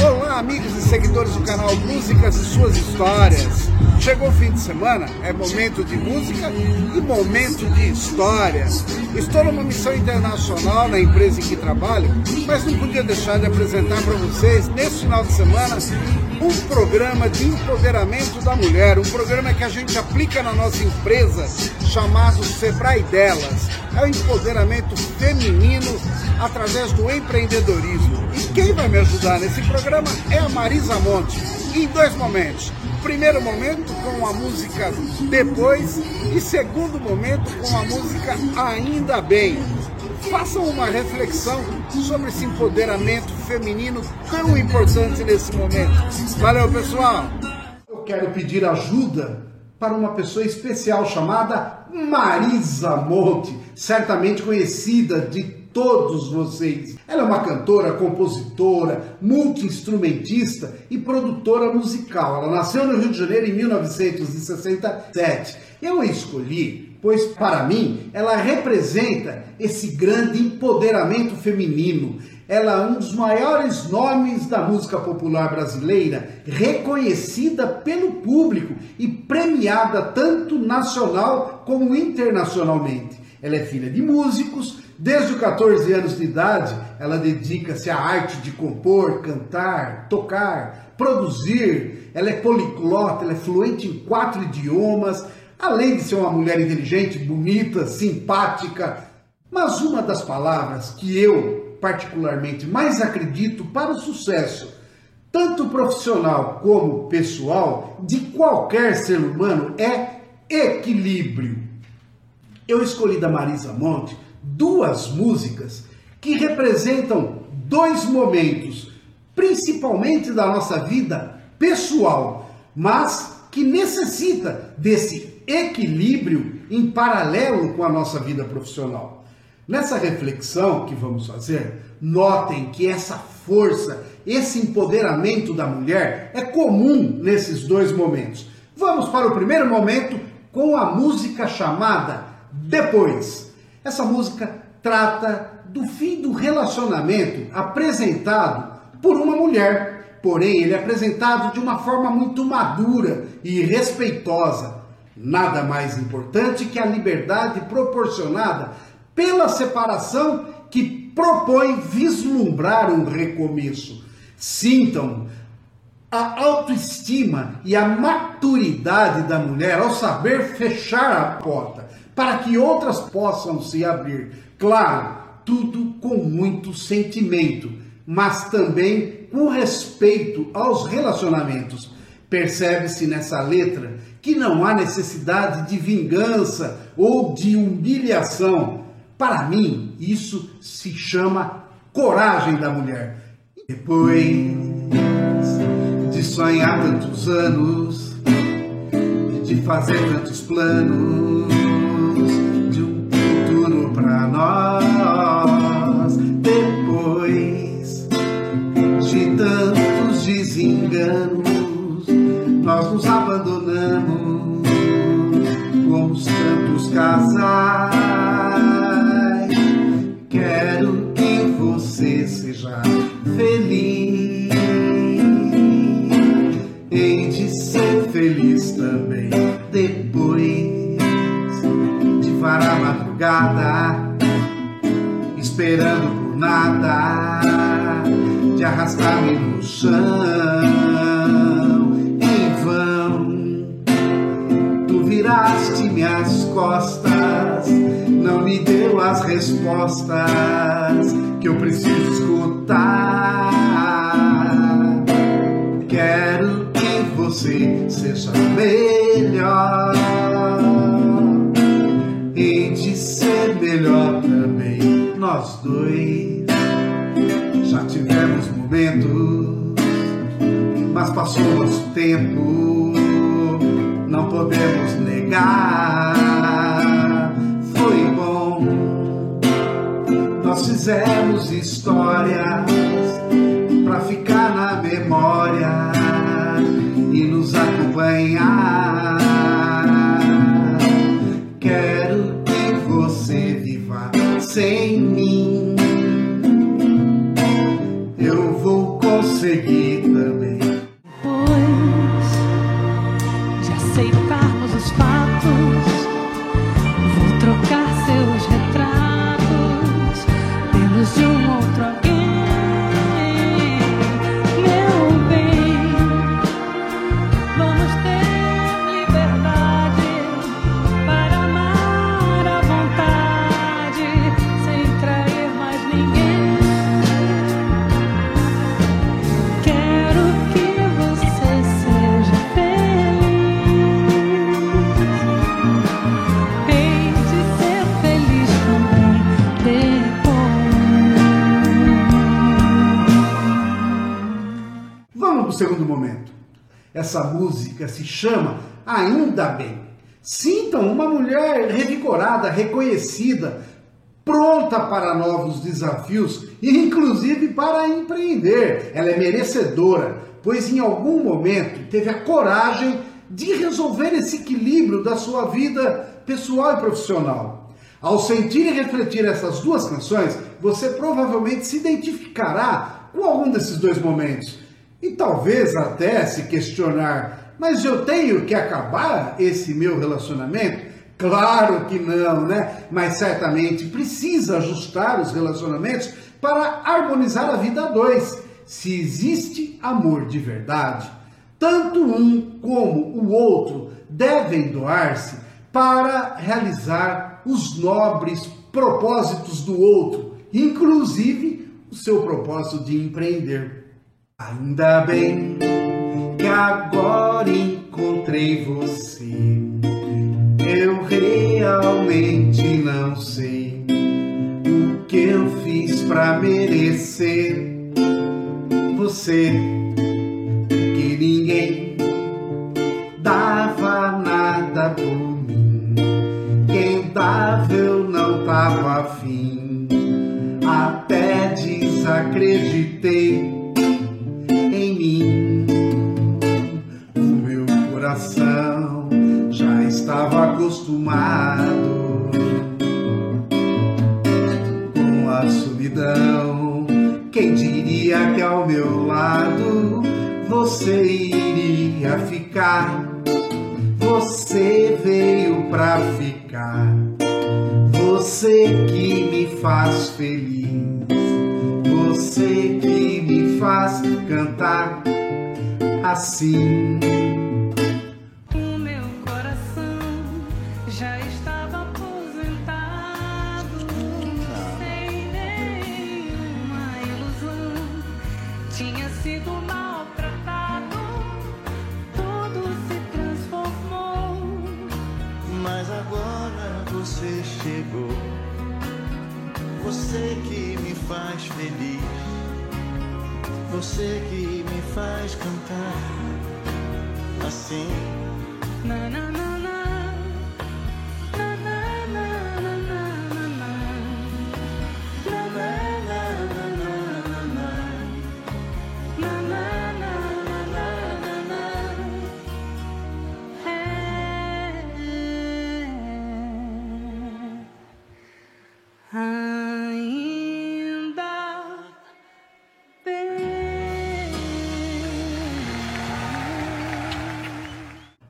Olá, amigos e seguidores do canal Músicas e Suas Histórias. Chegou o fim de semana, é momento de música e momento de história. Estou numa missão internacional na empresa em que trabalho, mas não podia deixar de apresentar para vocês, nesse final de semana, um programa de empoderamento da mulher, um programa que a gente aplica na nossa empresa, chamado Sebrae Delas. É o empoderamento feminino através do empreendedorismo. E quem vai me ajudar nesse programa é a Marisa Monte, em dois momentos. Primeiro momento com a música Depois e segundo momento com a música Ainda Bem. Façam uma reflexão sobre esse empoderamento feminino tão importante nesse momento. Valeu, pessoal! Eu quero pedir ajuda para uma pessoa especial chamada Marisa Monte, certamente conhecida de todos vocês. Ela é uma cantora, compositora, multi-instrumentista e produtora musical. Ela nasceu no Rio de Janeiro em 1967. Eu a escolhi, pois para mim ela representa esse grande empoderamento feminino. Ela é um dos maiores nomes da música popular brasileira, reconhecida pelo público e premiada tanto nacional como internacionalmente. Ela é filha de músicos, Desde os 14 anos de idade, ela dedica-se à arte de compor, cantar, tocar, produzir. Ela é poliglota, ela é fluente em quatro idiomas, além de ser uma mulher inteligente, bonita, simpática. Mas uma das palavras que eu, particularmente, mais acredito para o sucesso, tanto profissional como pessoal, de qualquer ser humano é equilíbrio. Eu escolhi da Marisa Monte duas músicas que representam dois momentos, principalmente da nossa vida pessoal, mas que necessita desse equilíbrio em paralelo com a nossa vida profissional. Nessa reflexão que vamos fazer, notem que essa força, esse empoderamento da mulher é comum nesses dois momentos. Vamos para o primeiro momento com a música chamada Depois. Essa música trata do fim do relacionamento apresentado por uma mulher, porém ele é apresentado de uma forma muito madura e respeitosa. Nada mais importante que a liberdade proporcionada pela separação que propõe vislumbrar um recomeço. Sintam a autoestima e a maturidade da mulher ao saber fechar a porta para que outras possam se abrir. Claro, tudo com muito sentimento, mas também com respeito aos relacionamentos. Percebe-se nessa letra que não há necessidade de vingança ou de humilhação. Para mim, isso se chama coragem da mulher. Depois de sonhar tantos anos, de fazer tantos planos, nós depois de tantos desenganos nós nos abandonamos como tantos casais. Quero que você seja feliz hei de ser feliz também depois de varar madrugada esperando por nada, de arrastar-me no chão. Em vão, tu viraste minhas costas, não me deu as respostas que eu preciso mas passou nosso tempo, não podemos negar. Foi bom, nós fizemos histórias pra ficar na memória e nos acompanhar. Segundo momento. Essa música se chama Ainda Bem. Sintam uma mulher revigorada, reconhecida, pronta para novos desafios e inclusive para empreender. Ela é merecedora, pois em algum momento teve a coragem de resolver esse equilíbrio da sua vida pessoal e profissional. Ao sentir e refletir essas duas canções, você provavelmente se identificará com algum desses dois momentos. E talvez até se questionar: mas eu tenho que acabar esse meu relacionamento? Claro que não, né? Mas certamente precisa ajustar os relacionamentos para harmonizar a vida a dois. Se existe amor de verdade, tanto um como o outro devem doar-se para realizar os nobres propósitos do outro, inclusive o seu propósito de empreender. Ainda bem que agora encontrei você. Eu realmente não sei o que eu fiz pra merecer você que ninguém dava nada por mim. Quem dava eu não tava afim. Até desacreditei acostumado com a solidão. Quem diria que ao meu lado você iria ficar? Você veio pra ficar. Você que me faz feliz. Você que me faz cantar assim. Agora você chegou. Você que me faz feliz. Você que me faz cantar assim. Na, na, na.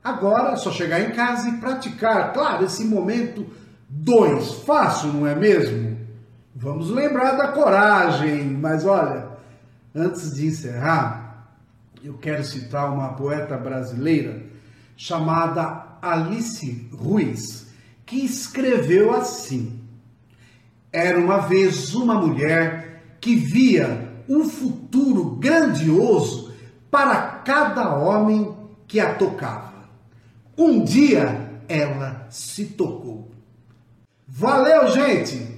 Agora é só chegar em casa e praticar, claro, esse momento dois. Fácil, não é mesmo? Vamos lembrar da coragem, mas olha, antes de encerrar, eu quero citar uma poeta brasileira chamada Alice Ruiz, que escreveu assim: Era uma vez uma mulher que via um futuro grandioso para cada homem que a tocava. Um dia ela se tocou. Valeu, gente!